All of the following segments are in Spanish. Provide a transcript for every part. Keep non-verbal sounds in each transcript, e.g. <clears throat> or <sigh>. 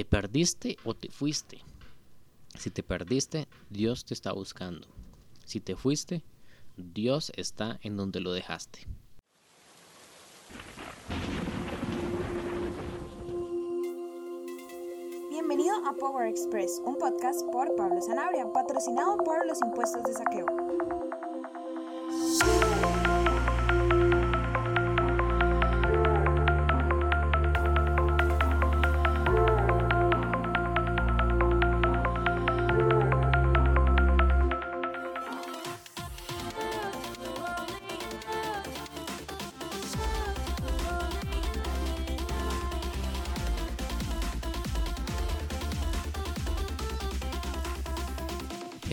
¿Te perdiste o te fuiste? Si te perdiste, Dios te está buscando. Si te fuiste, Dios está en donde lo dejaste. Bienvenido a Power Express, un podcast por Pablo Sanabria, patrocinado por los impuestos de saqueo.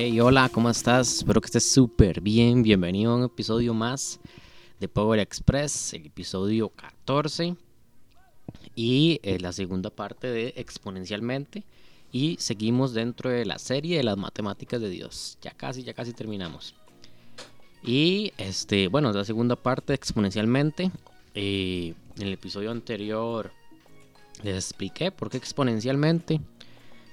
Hola, ¿cómo estás? Espero que estés súper bien. Bienvenido a un episodio más de Power Express, el episodio 14 y eh, la segunda parte de Exponencialmente. Y seguimos dentro de la serie de las matemáticas de Dios. Ya casi, ya casi terminamos. Y este, bueno, la segunda parte exponencialmente. Eh, en el episodio anterior les expliqué por qué exponencialmente,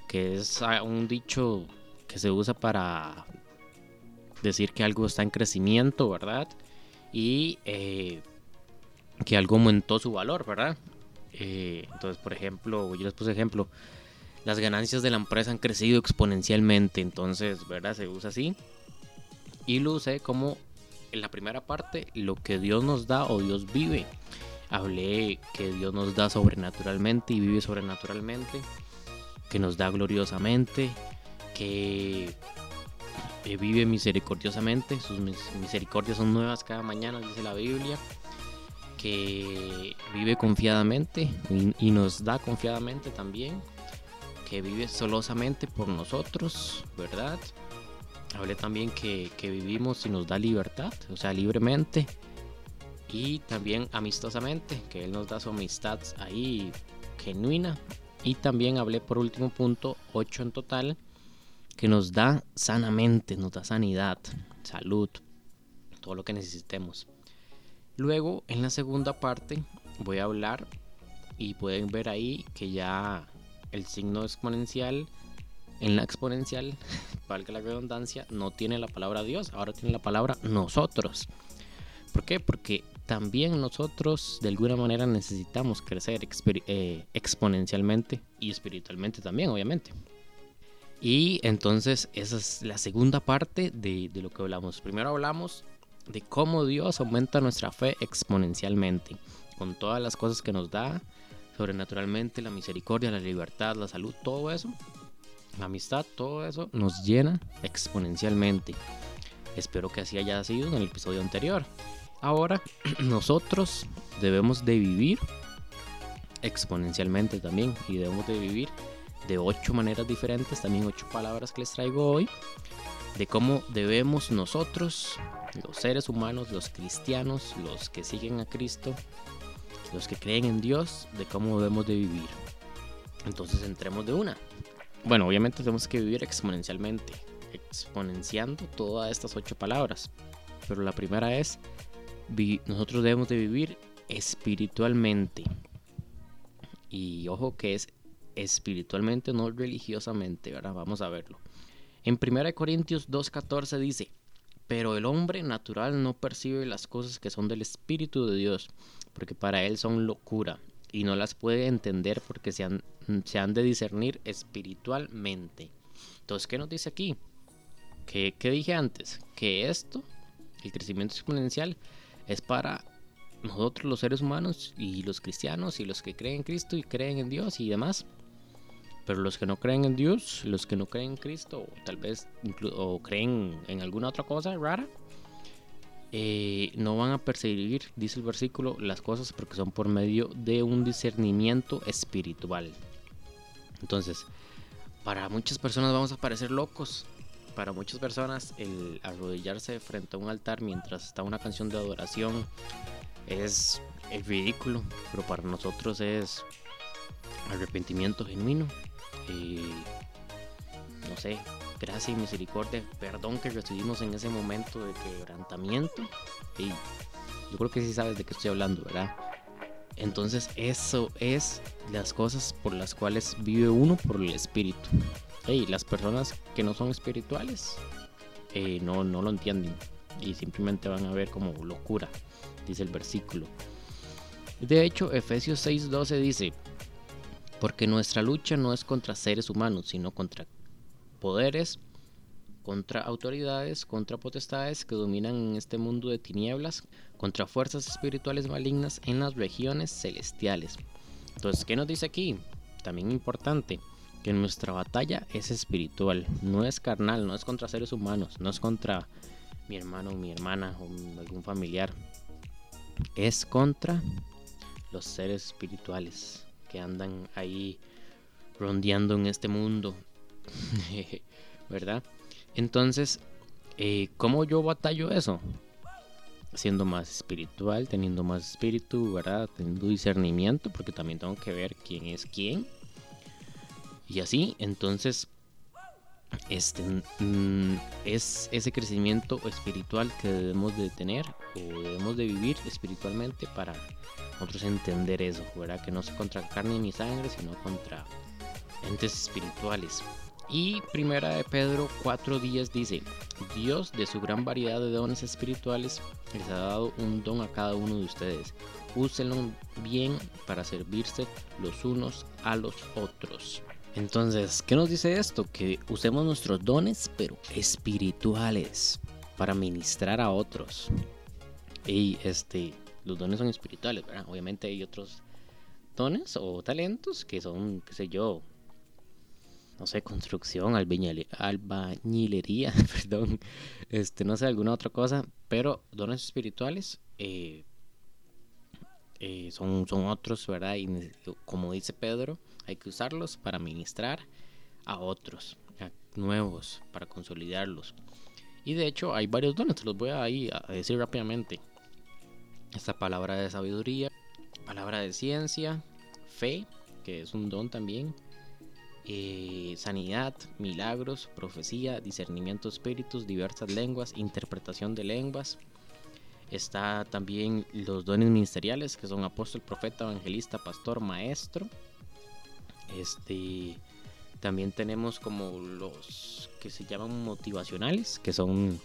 que es ah, un dicho que se usa para decir que algo está en crecimiento, ¿verdad? Y eh, que algo aumentó su valor, ¿verdad? Eh, entonces, por ejemplo, yo les puse ejemplo, las ganancias de la empresa han crecido exponencialmente, entonces, ¿verdad? Se usa así. Y lo usé como en la primera parte, lo que Dios nos da o Dios vive. Hablé que Dios nos da sobrenaturalmente y vive sobrenaturalmente, que nos da gloriosamente, que vive misericordiosamente, sus misericordias son nuevas cada mañana, dice la Biblia, que vive confiadamente y, nos da confiadamente también, que vive solosamente por nosotros, ¿verdad? Hablé también que, que vivimos y nos da libertad, o sea, libremente, y también amistosamente, que Él nos da su amistad ahí genuina. Y también hablé por último punto, 8 en total, que nos da sanamente, nos da sanidad, salud, todo lo que necesitemos. Luego, en la segunda parte, voy a hablar y pueden ver ahí que ya el signo exponencial, en la exponencial, <laughs> valga la redundancia, no tiene la palabra Dios, ahora tiene la palabra nosotros. ¿Por qué? Porque también nosotros de alguna manera necesitamos crecer eh, exponencialmente y espiritualmente también, obviamente. Y entonces esa es la segunda parte de, lo que hablamos. Primero hablamos de cómo Dios aumenta nuestra fe exponencialmente, con todas las cosas que nos da, sobrenaturalmente, la misericordia, la libertad, la salud, todo eso, la amistad, todo eso nos llena exponencialmente. Espero que así haya sido en el episodio anterior. Ahora <clears throat> nosotros debemos de vivir exponencialmente también y debemos de vivir de ocho maneras diferentes, también ocho palabras que les traigo hoy, de cómo debemos nosotros, los seres humanos, los cristianos, los que siguen a Cristo, los que creen en Dios, de cómo debemos de vivir. Entonces entremos de una. Bueno, obviamente tenemos que vivir exponencialmente, exponenciando todas estas ocho palabras. Pero la primera es, nosotros debemos de vivir espiritualmente. Y ojo que es espiritualmente, no religiosamente. Vamos a verlo. En 1 Corintios 2.14 dice, pero el hombre natural no percibe las cosas que son del Espíritu de Dios, porque para él son locura, y no las puede entender porque se han, se han de discernir espiritualmente. Entonces, ¿qué nos dice aquí? ¿Qué, ¿Qué dije antes? Que esto, el crecimiento exponencial, es para nosotros los seres humanos y los cristianos y los que creen en Cristo y creen en Dios y demás. Pero los que no creen en Dios, los que no creen en Cristo, o tal vez o creen en alguna otra cosa rara, eh, no van a percibir, dice el versículo, las cosas porque son por medio de un discernimiento espiritual. Entonces, para muchas personas vamos a parecer locos. Para muchas personas el arrodillarse frente a un altar mientras está una canción de adoración es, es ridículo, pero para nosotros es arrepentimiento genuino no sé, gracia y misericordia, perdón que recibimos en ese momento de quebrantamiento. Y yo creo que sí sabes de qué estoy hablando, ¿verdad? Entonces eso es las cosas por las cuales vive uno por el espíritu. Y las personas que no son espirituales eh, no, no lo entienden y simplemente van a ver como locura, dice el versículo. De hecho, Efesios 6:12 dice, porque nuestra lucha no es contra seres humanos, sino contra poderes, contra autoridades, contra potestades que dominan en este mundo de tinieblas, contra fuerzas espirituales malignas en las regiones celestiales. Entonces, ¿qué nos dice aquí? También importante, que nuestra batalla es espiritual, no es carnal, no es contra seres humanos, no es contra mi hermano o mi hermana o algún familiar, es contra los seres espirituales que andan ahí rondeando en este mundo, <laughs> ¿verdad? Entonces, eh, ¿cómo yo batallo eso? Siendo más espiritual, teniendo más espíritu, ¿verdad? Teniendo discernimiento, porque también tengo que ver quién es quién. Y así, entonces, este mm, es ese crecimiento espiritual que debemos de tener o debemos de vivir espiritualmente para nosotros entender eso, ¿verdad? Que no es contra carne ni sangre, sino contra entes espirituales. Y primera de Pedro 4.10 dice, Dios de su gran variedad de dones espirituales les ha dado un don a cada uno de ustedes. Úsenlo bien para servirse los unos a los otros. Entonces, ¿qué nos dice esto? Que usemos nuestros dones, pero espirituales, para ministrar a otros. Y este, los dones son espirituales, ¿verdad? Obviamente hay otros dones o talentos que son, qué sé yo, no sé, construcción, albañilería, <laughs> perdón, este, no sé, alguna otra cosa, pero dones espirituales eh, eh, son, son otros, ¿verdad? Y como dice Pedro, hay que usarlos para ministrar a otros, nuevos, para consolidarlos. Y de hecho hay varios dones, te los voy a, a decir rápidamente. Esta palabra de sabiduría, palabra de ciencia, fe, que es un don también, eh, sanidad, milagros, profecía, discernimiento de espíritus, diversas lenguas, interpretación de lenguas. Está también los dones ministeriales, que son apóstol, profeta, evangelista, pastor, maestro. Este, también tenemos como los que se llaman motivacionales, que son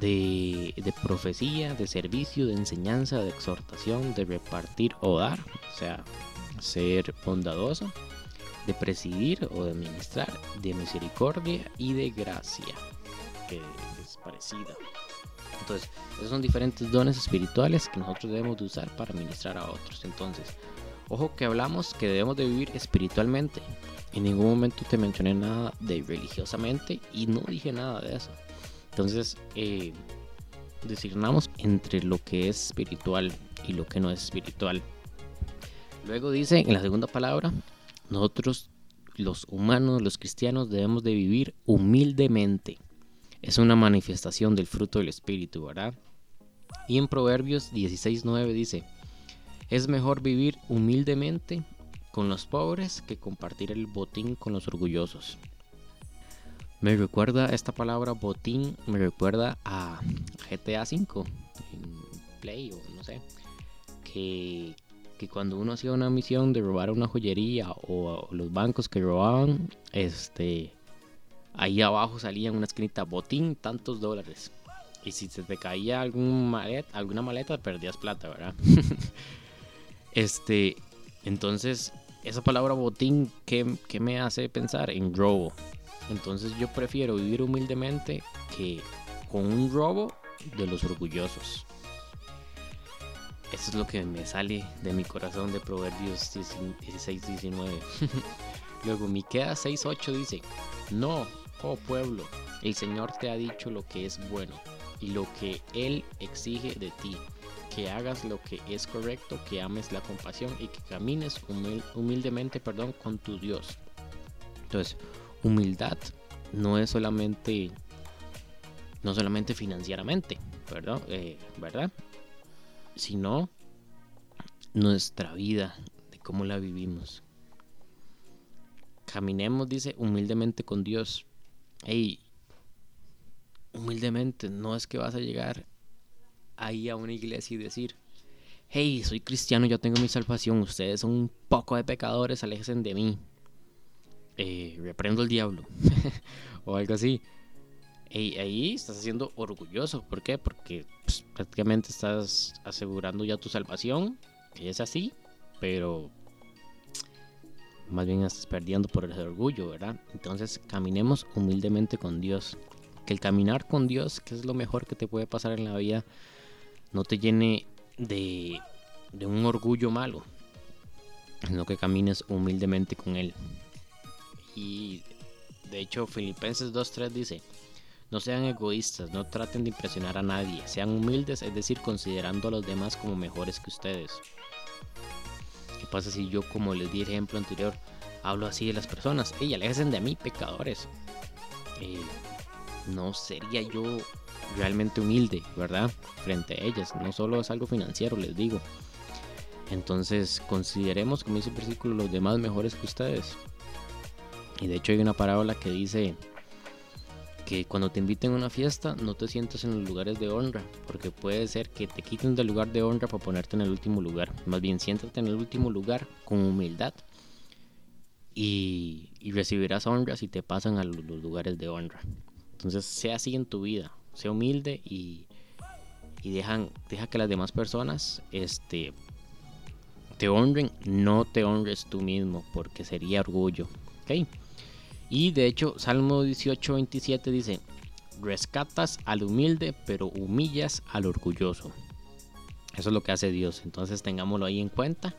de, de, profecía, de servicio, de enseñanza, de exhortación, de repartir o dar, o sea, ser bondadoso de presidir o de administrar, de misericordia y de gracia, que es parecida. Entonces, esos son diferentes dones espirituales que nosotros debemos de usar para ministrar a otros. Entonces, ojo que hablamos que debemos de vivir espiritualmente. En ningún momento te mencioné nada de religiosamente y no dije nada de eso. Entonces, eh, designamos entre lo que es espiritual y lo que no es espiritual. Luego dice en la segunda palabra, nosotros, los humanos, los cristianos, debemos de vivir humildemente. Es una manifestación del fruto del Espíritu, ¿verdad? Y en Proverbios 16.9 dice, es mejor vivir humildemente con los pobres que compartir el botín con los orgullosos. Me recuerda esta palabra botín, me recuerda a GTA V, en Play o no sé, que, que cuando uno hacía una misión de robar una joyería o, los bancos que robaban, este, ahí abajo salía una esquinita botín tantos dólares. Y si se te caía algún maleta, alguna maleta, perdías plata, ¿verdad? <laughs> este, entonces, esa palabra botín, ¿qué, ¿qué, me hace pensar? En robo. Entonces yo prefiero vivir humildemente que con un robo de los orgullosos. Eso es lo que me sale de mi corazón de Proverbios 16-19. <laughs> Luego Miqueas 6:8 dice, "No, oh pueblo, el Señor te ha dicho lo que es bueno y lo que él exige de ti, que hagas lo que es correcto, que ames la compasión y que camines humildemente, perdón, con tu Dios." Entonces, humildad no es solamente no solamente financieramente, ¿verdad? Eh, ¿verdad? sino nuestra vida, de cómo la vivimos. Caminemos, dice, humildemente con Dios. Hey, humildemente, no es que vas a llegar ahí a una iglesia y decir, hey, soy cristiano, yo tengo mi salvación, ustedes son un poco de pecadores, aléjense de mí. Eh, reprendo el diablo. <laughs> o algo así. Y ahí estás haciendo orgulloso. ¿Por qué? Porque pues, prácticamente estás asegurando ya tu salvación, que es así, pero más bien estás perdiendo por el orgullo, ¿verdad? Entonces caminemos humildemente con Dios. Que el caminar con Dios, que es lo mejor que te puede pasar en la vida, no te llene de, de un orgullo malo, sino que camines humildemente con Él. Y de hecho Filipenses 2.3 dice, no sean egoístas, no traten de impresionar a nadie, sean humildes, es decir, considerando a los demás como mejores que ustedes. ¿Qué pasa si yo, como les di el ejemplo anterior, hablo así de las personas? Ey, aléjense de mí, pecadores. Eh, no sería yo realmente humilde, ¿verdad? Frente a ellas. No solo es algo financiero, les digo. Entonces, consideremos, como dice el versículo, los demás mejores que ustedes. Y de hecho hay una parábola que dice que cuando te inviten a una fiesta no te sientas en los lugares de honra, porque puede ser que te quiten del lugar de honra para ponerte en el último lugar. Más bien siéntate en el último lugar con humildad y, recibirás honra si te pasan a los, lugares de honra. Entonces sea así en tu vida, sea humilde y, y dejan, deja que las demás personas este, te honren, no te honres tú mismo, porque sería orgullo. ¿okay? Y de hecho, Salmo 18, 27 dice, rescatas al humilde, pero humillas al orgulloso. Eso es lo que hace Dios. Entonces tengámoslo ahí en cuenta.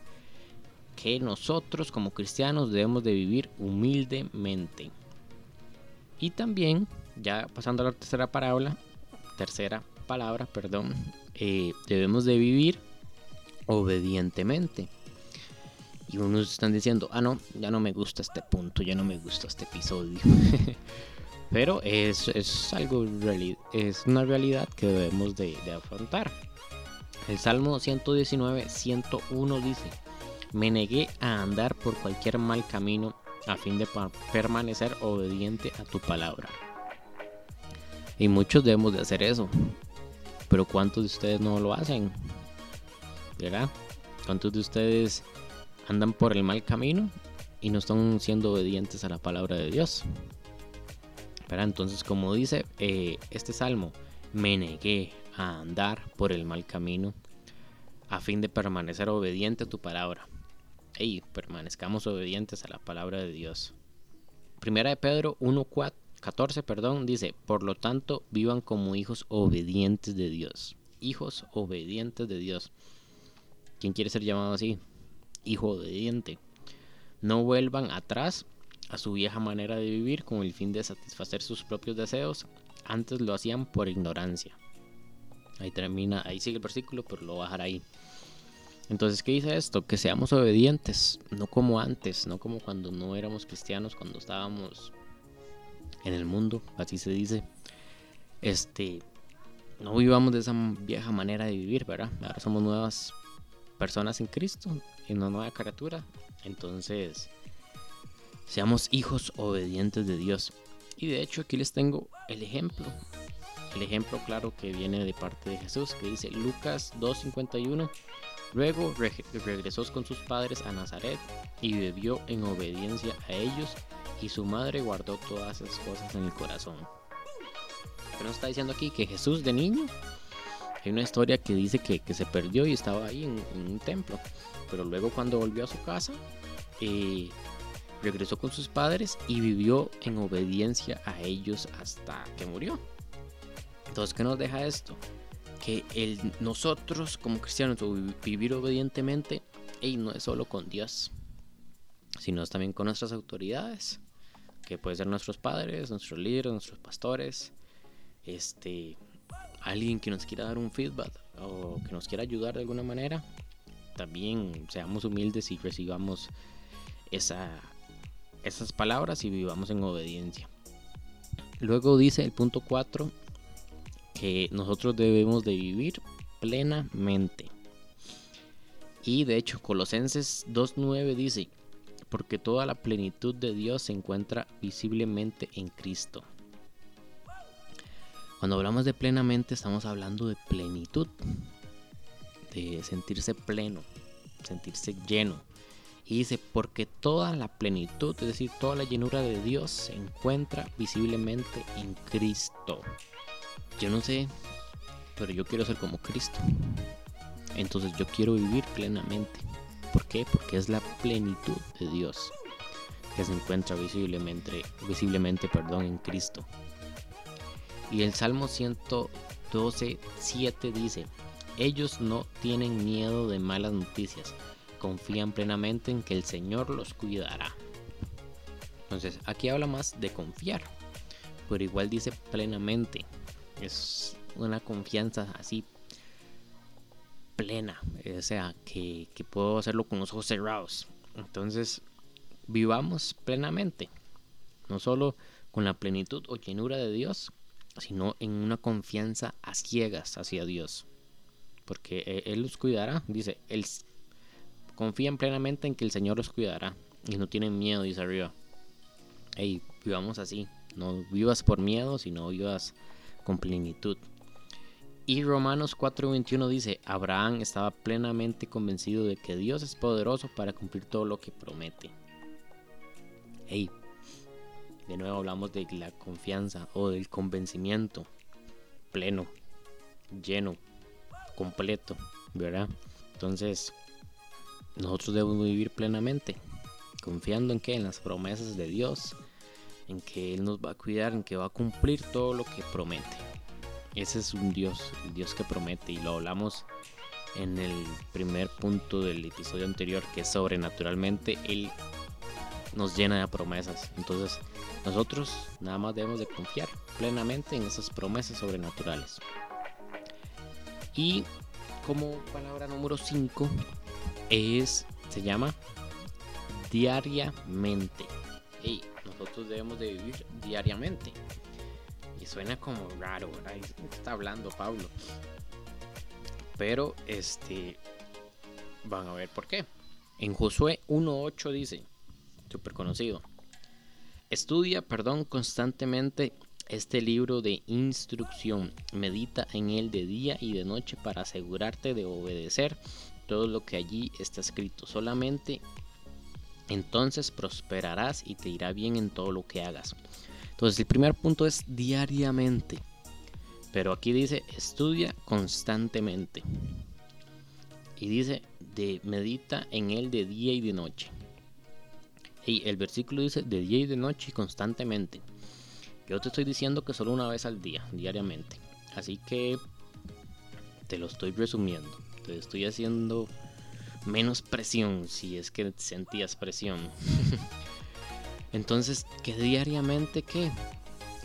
Que nosotros como cristianos debemos de vivir humildemente. Y también, ya pasando a la tercera parábola, tercera palabra, perdón, eh, debemos de vivir obedientemente. Y unos están diciendo, ah, no, ya no me gusta este punto, ya no me gusta este episodio. <laughs> Pero es, es algo, es una realidad que debemos de, afrontar. El Salmo 119, 101 dice, me negué a andar por cualquier mal camino a fin de permanecer obediente a tu palabra. Y muchos debemos de hacer eso. Pero ¿cuántos de ustedes no lo hacen? ¿Verdad? ¿Cuántos de ustedes andan por el mal camino y no están siendo obedientes a la palabra de Dios. Pero entonces, como dice eh, este salmo, me negué a andar por el mal camino a fin de permanecer obediente a tu palabra. Y permanezcamos obedientes a la palabra de Dios. Primera de Pedro 1.14, perdón, dice, por lo tanto, vivan como hijos obedientes de Dios. Hijos obedientes de Dios. ¿Quién quiere ser llamado así? Hijo obediente. No vuelvan atrás a su vieja manera de vivir con el fin de satisfacer sus propios deseos. Antes lo hacían por ignorancia. Ahí termina, ahí sigue el versículo, pero lo voy a dejar ahí. Entonces, ¿qué dice esto? Que seamos obedientes, no como antes, no como cuando no éramos cristianos, cuando estábamos en el mundo, así se dice. Este, no vivamos de esa vieja manera de vivir, ¿verdad? Ahora somos nuevas personas en Cristo, en una nueva criatura. Entonces, seamos hijos obedientes de Dios. Y de hecho aquí les tengo el ejemplo. El ejemplo claro que viene de parte de Jesús, que dice Lucas 2.51. Luego regresó con sus padres a Nazaret y vivió en obediencia a ellos y su madre guardó todas esas cosas en el corazón. Pero nos está diciendo aquí que Jesús de niño hay una historia que dice que, se perdió y estaba ahí en, un templo. Pero luego cuando volvió a su casa, eh, regresó con sus padres y vivió en obediencia a ellos hasta que murió. Entonces, ¿qué nos deja esto? Que el, nosotros como cristianos vivir obedientemente y no es solo con Dios, sino también con nuestras autoridades, que pueden ser nuestros padres, nuestros líderes, nuestros pastores, este, alguien que nos quiera dar un feedback o que nos quiera ayudar de alguna manera, también seamos humildes y recibamos esa, esas palabras y vivamos en obediencia. Luego dice el punto 4 que nosotros debemos de vivir plenamente. Y de hecho Colosenses 2.9 dice, porque toda la plenitud de Dios se encuentra visiblemente en Cristo. Cuando hablamos de plenamente estamos hablando de plenitud. de sentirse pleno, sentirse lleno. Y dice, porque toda la plenitud, es decir, toda la llenura de Dios se encuentra visiblemente en Cristo. Yo no sé, pero yo quiero ser como Cristo. Entonces yo quiero vivir plenamente. ¿Por qué? Porque es la plenitud de Dios que se encuentra visiblemente, visiblemente perdón, en Cristo. Y el Salmo 112, 7 dice, ellos no tienen miedo de malas noticias, confían plenamente en que el Señor los cuidará. Entonces, aquí habla más de confiar, pero igual dice plenamente. Es una confianza así plena, o sea, que, puedo hacerlo con los ojos cerrados. Entonces, vivamos plenamente, no solo con la plenitud o llenura de Dios, sino en una confianza a ciegas hacia Dios. Porque e, Él los cuidará, dice, Él confían plenamente en que el Señor los cuidará y no tienen miedo, dice arriba. Hey, vivamos así, no vivas por miedo, sino vivas con plenitud. Y Romanos 4:21 dice, Abraham estaba plenamente convencido de que Dios es poderoso para cumplir todo lo que promete. Hey, de nuevo hablamos de la confianza o del convencimiento pleno, lleno, completo, ¿verdad? Entonces, nosotros debemos vivir plenamente, confiando en que en las promesas de Dios, en que Él nos va a cuidar, en que va a cumplir todo lo que promete. Ese es un Dios, el Dios que promete, y lo hablamos en el primer punto del episodio anterior, que sobrenaturalmente Él nos llena de promesas. Entonces, nosotros nada más debemos de confiar plenamente en esas promesas sobrenaturales. Y como palabra número 5 es se llama diariamente. nosotros debemos de vivir diariamente. Y suena como raro, ¿verdad? Está hablando Pablo. Pero este van a ver por qué. En Josué 1.8 dice, súper conocido. Estudia, perdón, constantemente este libro de instrucción. Medita en él de día y de noche para asegurarte de obedecer todo lo que allí está escrito. Solamente entonces prosperarás y te irá bien en todo lo que hagas. Entonces el primer punto es diariamente. Pero aquí dice estudia constantemente. Y dice de medita en él de día y de noche. Y el versículo dice de día y de noche constantemente. Yo te estoy diciendo que solo una vez al día, diariamente. Así que te lo estoy resumiendo. Te estoy haciendo menos presión si es que sentías presión. <laughs> Entonces, que diariamente qué?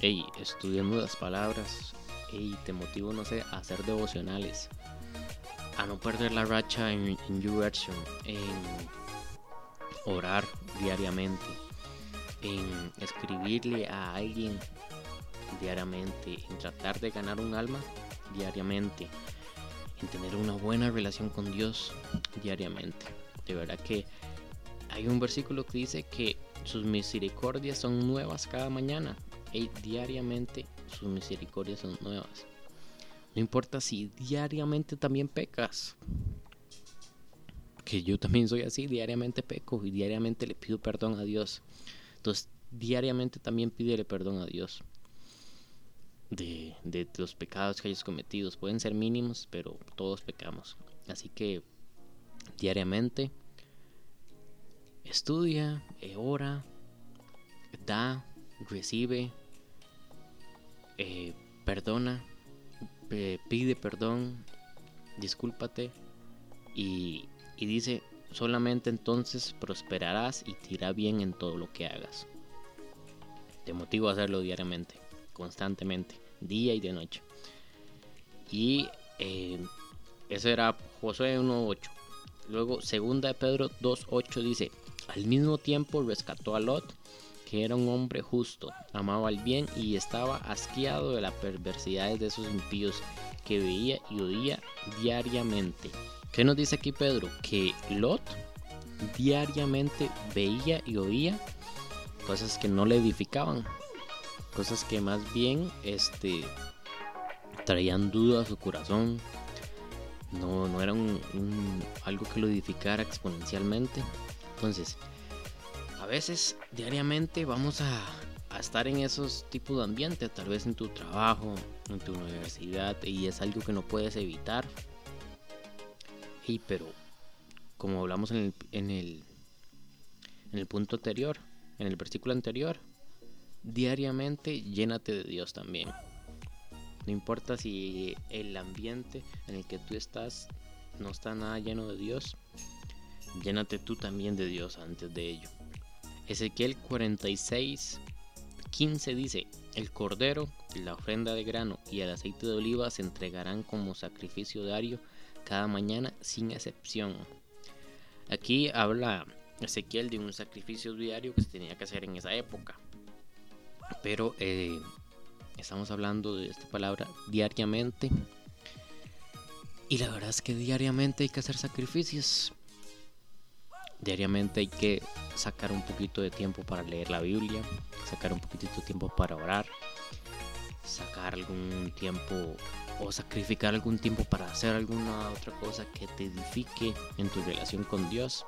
Hey, estudiando las palabras. Hey, te motivo, no sé, a hacer devocionales. A no perder la racha en, en YouVersion. En orar diariamente, en escribirle a alguien diariamente, en tratar de ganar un alma diariamente, en tener una buena relación con Dios diariamente. De verdad que hay un versículo que dice que sus misericordias son nuevas cada mañana y diariamente sus misericordias son nuevas. No importa si diariamente también pecas, que yo también soy así, diariamente peco y diariamente le pido perdón a Dios. Entonces, diariamente también pídele perdón a Dios de, de los pecados que hayas cometido. Pueden ser mínimos, pero todos pecamos. Así que diariamente estudia, eh, ora, da, recibe, eh, perdona, pide perdón, discúlpate y y dice, solamente entonces prosperarás y te irá bien en todo lo que hagas. Te motivo a hacerlo diariamente, constantemente, día y de noche. Y eh, eso era Josué 1.8. Luego, segunda de Pedro 2.8 dice, al mismo tiempo rescató a Lot, era un hombre justo, amaba el bien y estaba asqueado de las perversidades de esos impíos que veía y oía diariamente. ¿Qué nos dice aquí Pedro? Que Lot diariamente veía y oía cosas que no le edificaban, cosas que más bien este, traían duda a su corazón, no, no era un, algo que lo edificara exponencialmente. Entonces, a veces diariamente vamos a, estar en esos tipos de ambiente, tal vez en tu trabajo, en tu universidad, y es algo que no puedes evitar. Y pero, como hablamos en el, en el, en el punto anterior, en el versículo anterior, diariamente llénate de Dios también. No importa si el ambiente en el que tú estás no está nada lleno de Dios, llénate tú también de Dios antes de ello. Ezequiel 46, 15 dice, el cordero, la ofrenda de grano y el aceite de oliva se entregarán como sacrificio diario cada mañana sin excepción. Aquí habla Ezequiel de un sacrificio diario que se tenía que hacer en esa época. Pero eh, estamos hablando de esta palabra diariamente. Y la verdad es que diariamente hay que hacer sacrificios. Diariamente hay que sacar un poquito de tiempo para leer la Biblia, sacar un poquito de tiempo para orar, sacar algún tiempo o sacrificar algún tiempo para hacer alguna otra cosa que te edifique en tu relación con Dios.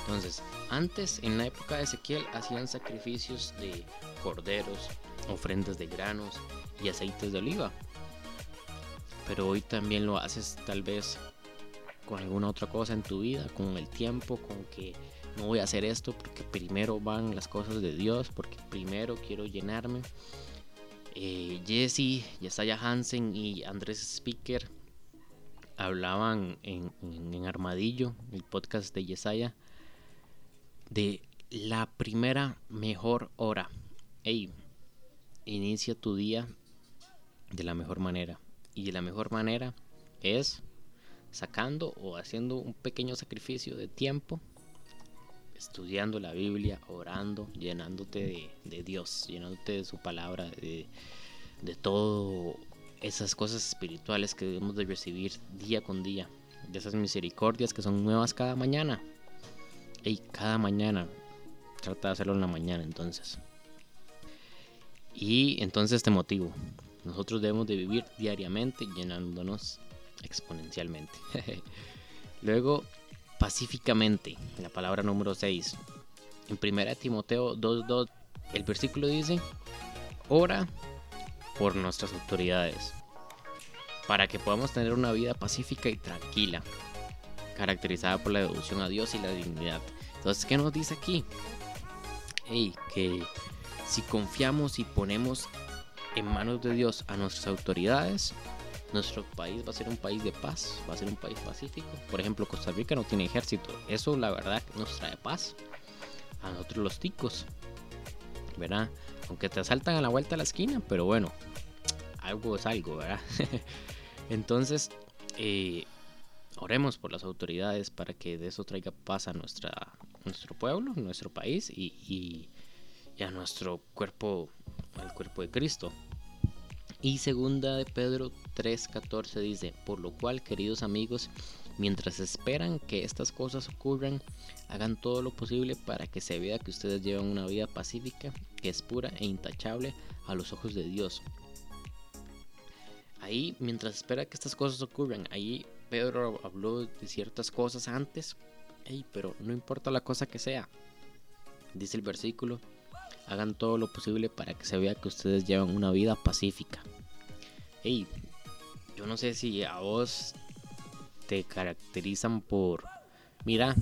Entonces, antes en la época de Ezequiel hacían sacrificios de corderos, ofrendas de granos y aceites de oliva. Pero hoy también lo haces tal vez con alguna otra cosa en tu vida, con el tiempo, con que no voy a hacer esto porque primero van las cosas de Dios, porque primero quiero llenarme. Eh, Jesse, Yesaya Hansen y Andrés Speaker hablaban en, en, Armadillo, el podcast de Yesaya, de la primera mejor hora. Hey, inicia tu día de la mejor manera. Y de la mejor manera es sacando o haciendo un pequeño sacrificio de tiempo, estudiando la Biblia, orando, llenándote de, Dios, llenándote de su palabra, de, de todas esas cosas espirituales que debemos de recibir día con día, de esas misericordias que son nuevas cada mañana. Y cada mañana, trata de hacerlo en la mañana entonces. Y entonces te motivo. Nosotros debemos de vivir diariamente llenándonos exponencialmente. <laughs> Luego, pacíficamente, la palabra número 6. En 1 Timoteo 2.2, el versículo dice, ora por nuestras autoridades, para que podamos tener una vida pacífica y tranquila, caracterizada por la devoción a Dios y la dignidad. Entonces, ¿qué nos dice aquí? Hey, que si confiamos y ponemos en manos de Dios a nuestras autoridades, nuestro país va a ser un país de paz, va a ser un país pacífico. Por ejemplo, Costa Rica no tiene ejército. Eso la verdad nos trae paz. A nosotros los ticos. ¿Verdad? Aunque te asaltan a la vuelta de la esquina, pero bueno, algo es algo, ¿verdad? <laughs> Entonces, eh, oremos por las autoridades para que de eso traiga paz a nuestra, nuestro pueblo, nuestro país y y a nuestro cuerpo, al cuerpo de Cristo. Y segunda de Pedro 3:14 dice, por lo cual, queridos amigos, mientras esperan que estas cosas ocurran, hagan todo lo posible para que se vea que ustedes llevan una vida pacífica, que es pura e intachable a los ojos de Dios. Ahí, mientras espera que estas cosas ocurran, ahí Pedro habló de ciertas cosas antes, pero no importa la cosa que sea, dice el versículo, hagan todo lo posible para que se vea que ustedes llevan una vida pacífica. Hey, yo no sé si a vos te caracterizan por, mira,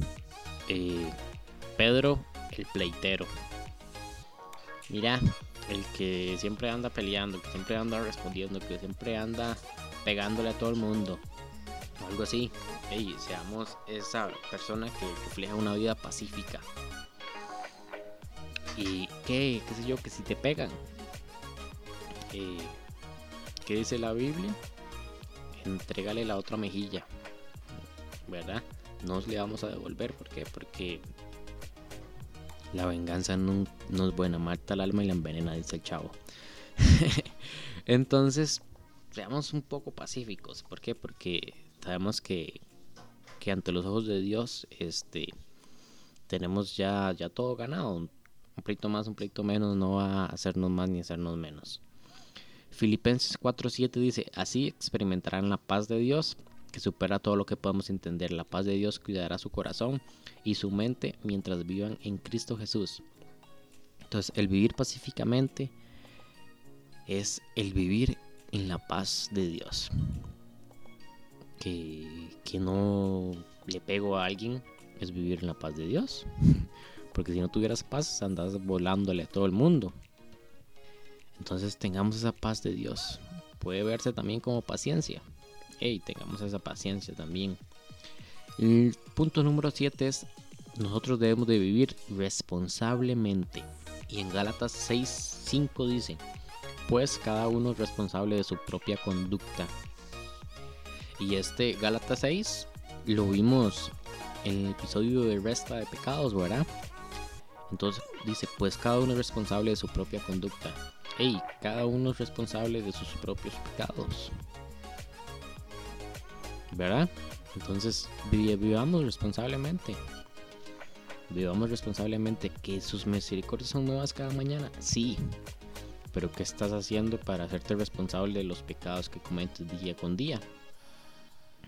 eh, Pedro el pleitero. Mira, el que siempre anda peleando, que siempre anda respondiendo, que siempre anda pegándole a todo el mundo. Algo así. Hey, seamos esa persona que refleja una vida pacífica. Y qué, qué sé yo, que si te pegan. Eh, ¿Qué dice la Biblia? Entrégale la otra mejilla. ¿Verdad? No le vamos a devolver. ¿Por qué? Porque la venganza no, es buena. Mata el alma y la envenena, dice el chavo. <laughs> Entonces, seamos un poco pacíficos. ¿Por qué? Porque sabemos que, que ante los ojos de Dios, este tenemos ya, ya todo ganado un pleito más, un pleito menos no va a hacernos más ni hacernos menos. Filipenses 4:7 dice, así experimentarán la paz de Dios, que supera todo lo que podemos entender. La paz de Dios cuidará su corazón y su mente mientras vivan en Cristo Jesús. Entonces, el vivir pacíficamente es el vivir en la paz de Dios. Que, que no le pego a alguien es vivir en la paz de Dios. <laughs> Porque si no tuvieras paz, andas volándole a todo el mundo. Entonces tengamos esa paz de Dios. Puede verse también como paciencia. Hey, tengamos esa paciencia también. El punto número 7 es, nosotros debemos de vivir responsablemente. Y en Gálatas 6, 5 dice, pues cada uno es responsable de su propia conducta. Y este Gálatas 6 lo vimos en el episodio de Resta de Pecados, ¿verdad? Entonces dice, pues cada uno es responsable de su propia conducta. Hey, cada uno es responsable de sus propios pecados. ¿Verdad? Entonces vivamos responsablemente. Vivamos responsablemente. Que sus misericordias son nuevas cada mañana. Sí. Pero ¿qué estás haciendo para hacerte responsable de los pecados que cometes día con día?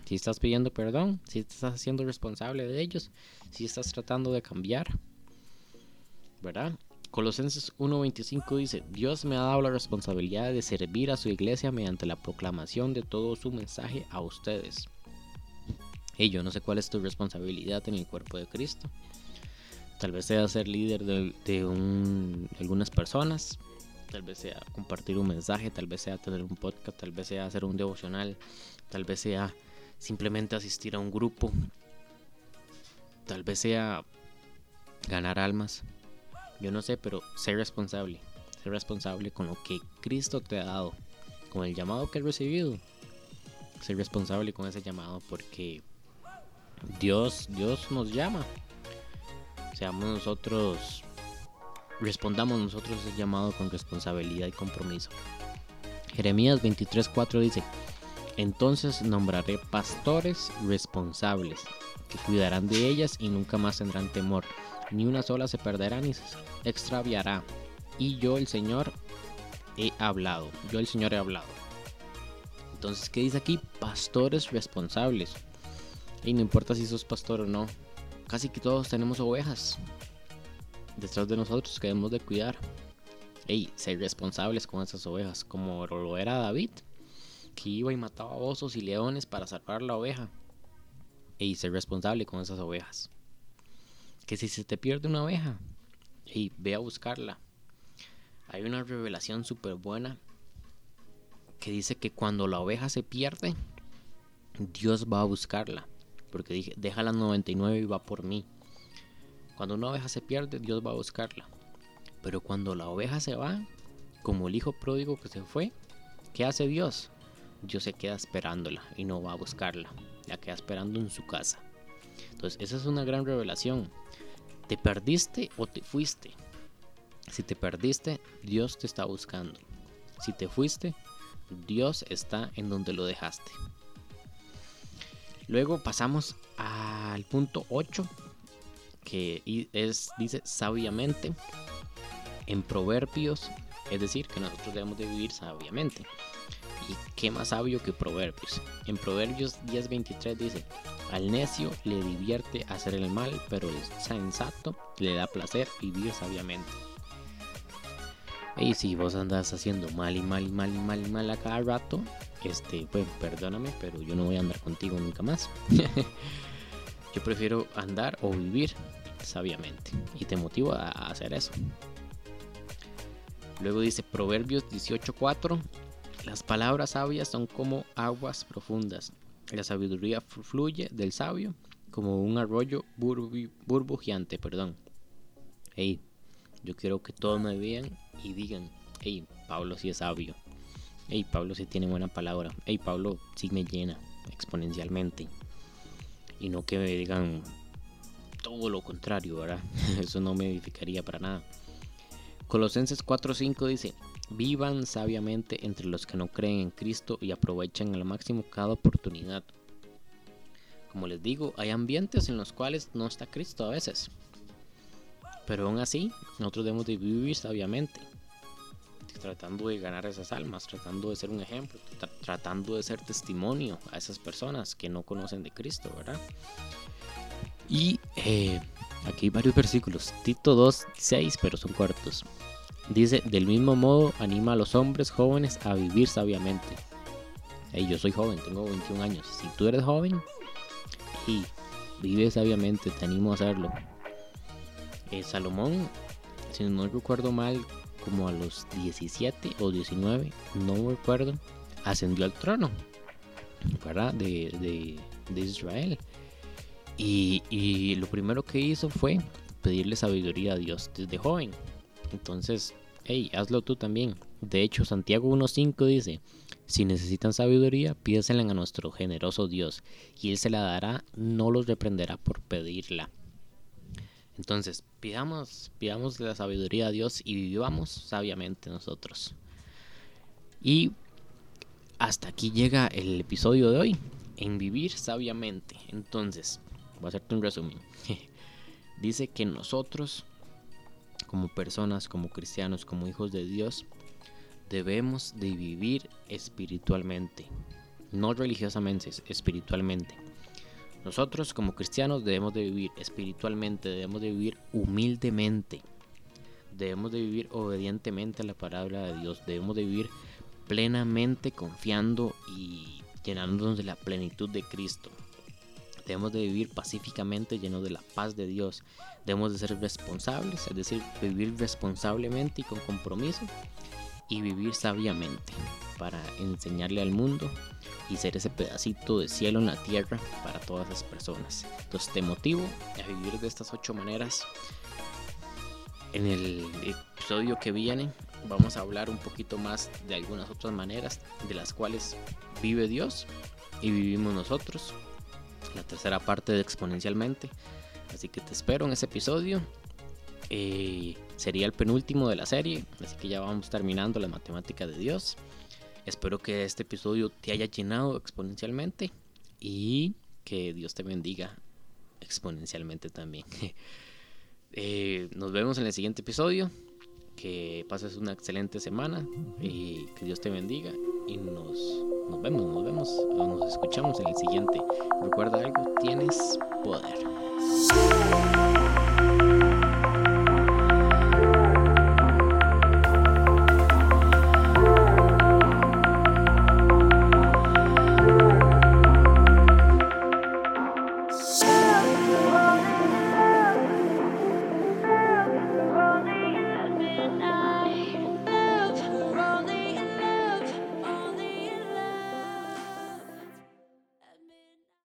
Si estás pidiendo perdón, si estás haciendo responsable de ellos, si estás tratando de cambiar, ¿verdad? Colosenses 1.25 dice, Dios me ha dado la responsabilidad de servir a su iglesia mediante la proclamación de todo su mensaje a ustedes. Y yo no sé cuál es tu responsabilidad en el cuerpo de Cristo. Tal vez sea ser líder de, de algunas personas, tal vez sea compartir un mensaje, tal vez sea tener un podcast, tal vez sea hacer un devocional, tal vez sea simplemente asistir a un grupo, tal vez sea ganar almas. Yo no sé, pero ser responsable, ser responsable con lo que Cristo te ha dado, con el llamado que has recibido. Ser responsable con ese llamado porque Dios, Dios nos llama. Seamos nosotros, respondamos nosotros ese llamado con responsabilidad y compromiso. Jeremías 23:4 dice, entonces nombraré pastores responsables, que cuidarán de ellas y nunca más tendrán temor. Ni una sola se perderá ni se extraviará. Y yo el Señor he hablado. Yo el Señor he hablado. Entonces, ¿qué dice aquí? Pastores responsables. Y no importa si sos pastor o no. Casi que todos tenemos ovejas. Detrás de nosotros que debemos de cuidar. Y ser responsables con esas ovejas. Como lo era David que iba y mataba osos y leones para salvar la oveja y ser responsable con esas ovejas. Que si se te pierde una oveja, y ve a buscarla. Hay una revelación súper buena que dice que cuando la oveja se pierde, Dios va a buscarla. Porque dije, deja las 99 y va por mí. Cuando una oveja se pierde, Dios va a buscarla. Pero cuando la oveja se va, como el hijo pródigo que se fue, ¿qué hace Dios? Dios se queda esperándola y no va a buscarla. La queda esperando en su casa. Entonces, esa es una gran revelación. ¿Te perdiste o te fuiste? Si te perdiste, Dios te está buscando. Si te fuiste, Dios está en donde lo dejaste. Luego pasamos al punto 8, que es, dice sabiamente en proverbios, es decir, que nosotros debemos de vivir sabiamente. Y qué más sabio que Proverbios. En Proverbios 10:23 dice, al necio le divierte hacer el mal, pero el sensato le da placer vivir sabiamente. Y si vos andas haciendo mal y mal y mal y mal y mal a cada rato, este, pues perdóname, pero yo no voy a andar contigo nunca más. <laughs> yo prefiero andar o vivir sabiamente y te motivo a hacer eso. Luego dice Proverbios 18:4, las palabras sabias son como aguas profundas. La sabiduría fluye del sabio como un arroyo burbujeante, perdón. Hey, yo quiero que todos me vean y digan, hey, Pablo sí es sabio. Hey, Pablo sí tiene buena palabra. Hey, Pablo sí me llena exponencialmente. Y no que me digan todo lo contrario, ¿verdad? <laughs> Eso no me edificaría para nada. Colosenses 4:5 dice, Vivan sabiamente entre los que no creen en Cristo y aprovechen al máximo cada oportunidad. Como les digo, hay ambientes en los cuales no está Cristo a veces. Pero aún así, nosotros debemos de vivir sabiamente. tratando de ganar esas almas, tratando de ser un ejemplo, tratando de ser testimonio a esas personas que no conocen de Cristo, ¿verdad? Y eh, aquí varios versículos, Tito 2, 6, pero son cortos. Dice, del mismo modo anima a los hombres jóvenes a vivir sabiamente. Hey, yo soy joven, tengo 21 años. Si tú eres joven y vive sabiamente, te animo a hacerlo. Eh, Salomón, si no recuerdo mal, como a los 17 o 19, no recuerdo, ascendió al trono, ¿verdad? De, Israel. Y, y, lo primero que hizo fue pedirle sabiduría a Dios desde joven. Entonces, hey, hazlo tú también. De hecho, Santiago 1.5 dice, si necesitan sabiduría, pídesela a nuestro generoso Dios, y Él se la dará, no los reprenderá por pedirla. Entonces, pidamos, pidamos la sabiduría a Dios y vivamos sabiamente nosotros. Y hasta aquí llega el episodio de hoy, en vivir sabiamente. Entonces, voy a hacerte un resumen. <laughs> Dice que nosotros, como personas, como cristianos, como hijos de Dios, debemos de vivir espiritualmente. No religiosamente, espiritualmente. Nosotros como cristianos debemos de vivir espiritualmente, debemos de vivir humildemente, debemos de vivir obedientemente a la palabra de Dios, debemos de vivir plenamente confiando y llenándonos de la plenitud de Cristo. Debemos de vivir pacíficamente llenos de la paz de Dios. Debemos de ser responsables, es decir, vivir responsablemente y con compromiso y vivir sabiamente para enseñarle al mundo y ser ese pedacito de cielo en la tierra para todas las personas. Entonces te motivo a vivir de estas ocho maneras. En el episodio que viene vamos a hablar un poquito más de algunas otras maneras de las cuales vive Dios y vivimos nosotros. La tercera parte de exponencialmente. Así que te espero en ese episodio. Eh, sería el penúltimo de la serie, así que ya vamos terminando la matemática de Dios. Espero que este episodio te haya llenado exponencialmente y que Dios te bendiga exponencialmente también. <laughs> Eh, nos vemos en el siguiente episodio. Que pases una excelente semana y que Dios te bendiga. Y nos, nos vemos, nos vemos nos escuchamos en el siguiente. Recuerda algo, tienes poder.